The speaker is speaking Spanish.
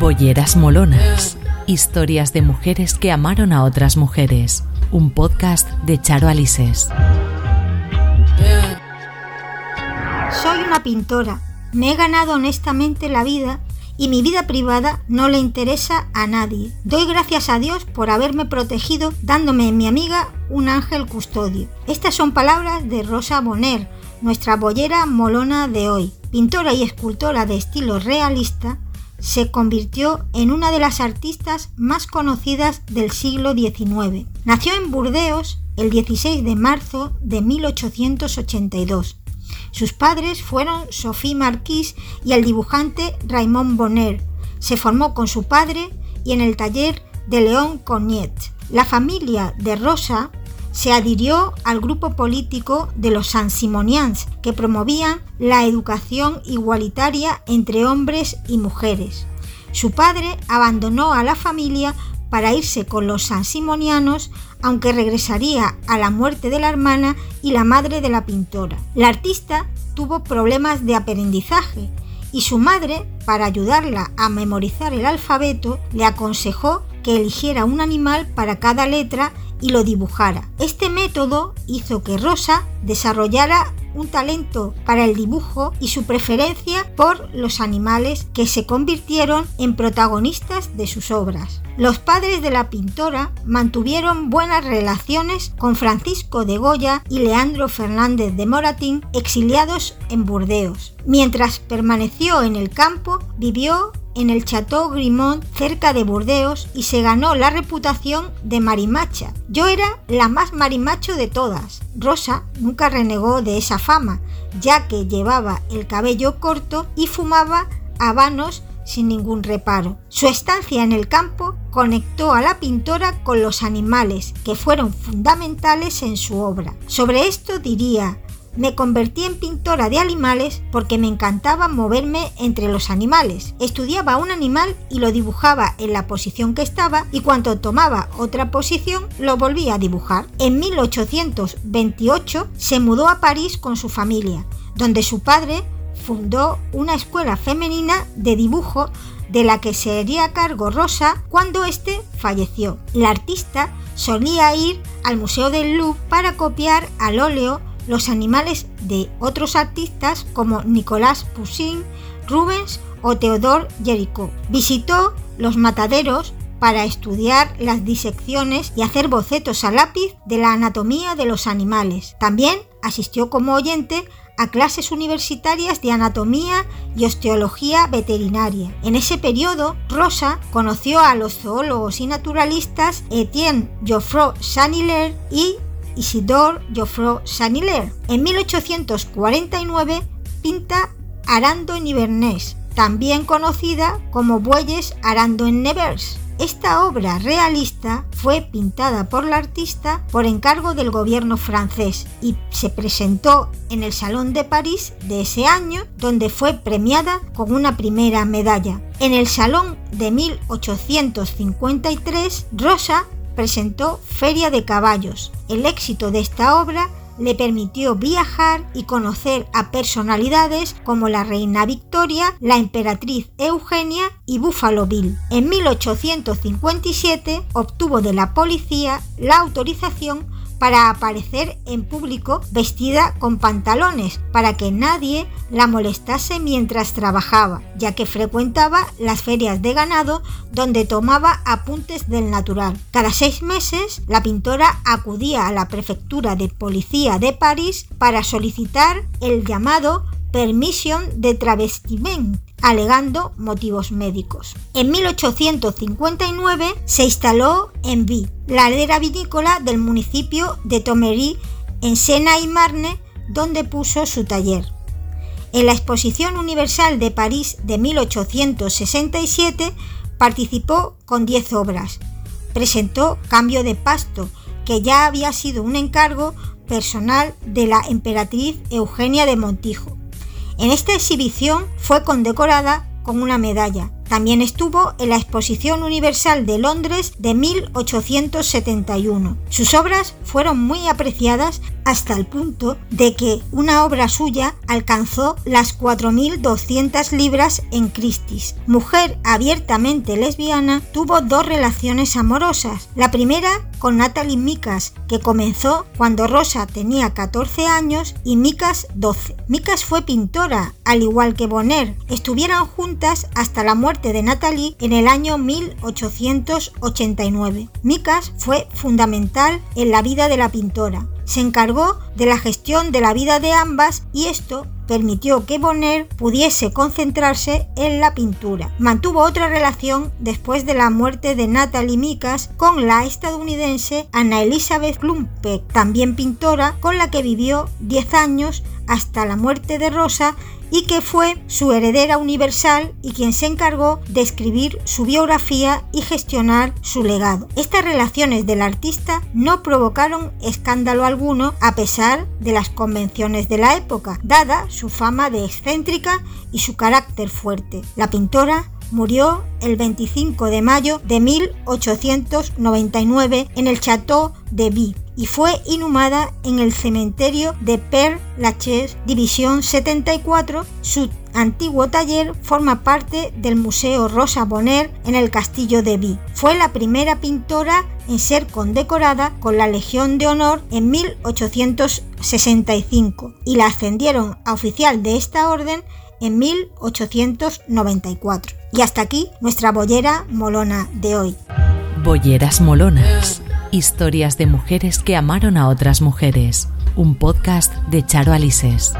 Bolleras Molonas. Historias de mujeres que amaron a otras mujeres. Un podcast de Charo Alises. Soy una pintora. Me he ganado honestamente la vida y mi vida privada no le interesa a nadie. Doy gracias a Dios por haberme protegido dándome mi amiga un ángel custodio. Estas son palabras de Rosa Bonner, nuestra bollera molona de hoy. Pintora y escultora de estilo realista, se convirtió en una de las artistas más conocidas del siglo XIX. Nació en Burdeos el 16 de marzo de 1882. Sus padres fueron Sophie Marquis y el dibujante Raymond Bonner. Se formó con su padre y en el taller de León Cognet. La familia de Rosa se adhirió al grupo político de los Saint-Simonians, que promovían la educación igualitaria entre hombres y mujeres. Su padre abandonó a la familia para irse con los Saint-Simonianos, aunque regresaría a la muerte de la hermana y la madre de la pintora. La artista tuvo problemas de aprendizaje y su madre, para ayudarla a memorizar el alfabeto, le aconsejó que eligiera un animal para cada letra y lo dibujara. Este método hizo que Rosa desarrollara un talento para el dibujo y su preferencia por los animales que se convirtieron en protagonistas de sus obras. Los padres de la pintora mantuvieron buenas relaciones con Francisco de Goya y Leandro Fernández de Moratín, exiliados en Burdeos. Mientras permaneció en el campo, vivió en el Chateau Grimont cerca de Burdeos y se ganó la reputación de marimacha. Yo era la más marimacho de todas. Rosa nunca renegó de esa fama, ya que llevaba el cabello corto y fumaba habanos sin ningún reparo. Su estancia en el campo conectó a la pintora con los animales, que fueron fundamentales en su obra. Sobre esto diría, me convertí en pintora de animales porque me encantaba moverme entre los animales. Estudiaba un animal y lo dibujaba en la posición que estaba y cuando tomaba otra posición lo volvía a dibujar. En 1828 se mudó a París con su familia, donde su padre fundó una escuela femenina de dibujo de la que se haría cargo Rosa cuando éste falleció. La artista solía ir al Museo del Louvre para copiar al óleo los animales de otros artistas como Nicolas Poussin, Rubens o Theodore Géricault. Visitó los mataderos para estudiar las disecciones y hacer bocetos a lápiz de la anatomía de los animales. También asistió como oyente a clases universitarias de anatomía y osteología veterinaria. En ese periodo, Rosa conoció a los zoólogos y naturalistas Etienne Geoffroy Saint-Hilaire y Isidore Geoffroy Saint-Hilaire. En 1849 pinta Arando en Inverness, también conocida como Bueyes Arando en Nevers. Esta obra realista fue pintada por la artista por encargo del gobierno francés y se presentó en el Salón de París de ese año, donde fue premiada con una primera medalla. En el Salón de 1853, Rosa presentó Feria de Caballos. El éxito de esta obra le permitió viajar y conocer a personalidades como la reina Victoria, la emperatriz Eugenia y Buffalo Bill. En 1857 obtuvo de la policía la autorización para aparecer en público vestida con pantalones para que nadie la molestase mientras trabajaba, ya que frecuentaba las ferias de ganado donde tomaba apuntes del natural. Cada seis meses la pintora acudía a la prefectura de policía de París para solicitar el llamado Permission de Travestiment alegando motivos médicos. En 1859 se instaló en Vi, la aldea vinícola del municipio de Tomery, en Sena y Marne, donde puso su taller. En la Exposición Universal de París de 1867 participó con 10 obras. Presentó Cambio de Pasto, que ya había sido un encargo personal de la emperatriz Eugenia de Montijo. En esta exhibición fue condecorada con una medalla. También estuvo en la Exposición Universal de Londres de 1871. Sus obras fueron muy apreciadas hasta el punto de que una obra suya alcanzó las 4.200 libras en Christie's. Mujer abiertamente lesbiana, tuvo dos relaciones amorosas. La primera con Natalie Micas, que comenzó cuando Rosa tenía 14 años y Micas 12. Micas fue pintora, al igual que Bonner. Estuvieron juntas hasta la muerte de Natalie en el año 1889. Micas fue fundamental en la vida de la pintora se encargó de la gestión de la vida de ambas y esto permitió que Bonner pudiese concentrarse en la pintura. Mantuvo otra relación después de la muerte de Natalie Micas con la estadounidense Anna Elizabeth Klumpeck, también pintora, con la que vivió 10 años hasta la muerte de Rosa y que fue su heredera universal y quien se encargó de escribir su biografía y gestionar su legado. Estas relaciones del artista no provocaron escándalo alguno a pesar de las convenciones de la época, dada su fama de excéntrica y su carácter fuerte. La pintora murió el 25 de mayo de 1899 en el Château de Vie y fue inhumada en el cementerio de Père Lachaise, División 74. Su antiguo taller forma parte del Museo Rosa Bonheur en el Castillo de Vie. Fue la primera pintora en ser condecorada con la Legión de Honor en 1865 y la ascendieron a oficial de esta orden en 1894. Y hasta aquí nuestra bollera molona de hoy. Bolleras molonas. Historias de mujeres que amaron a otras mujeres. Un podcast de Charo Alises.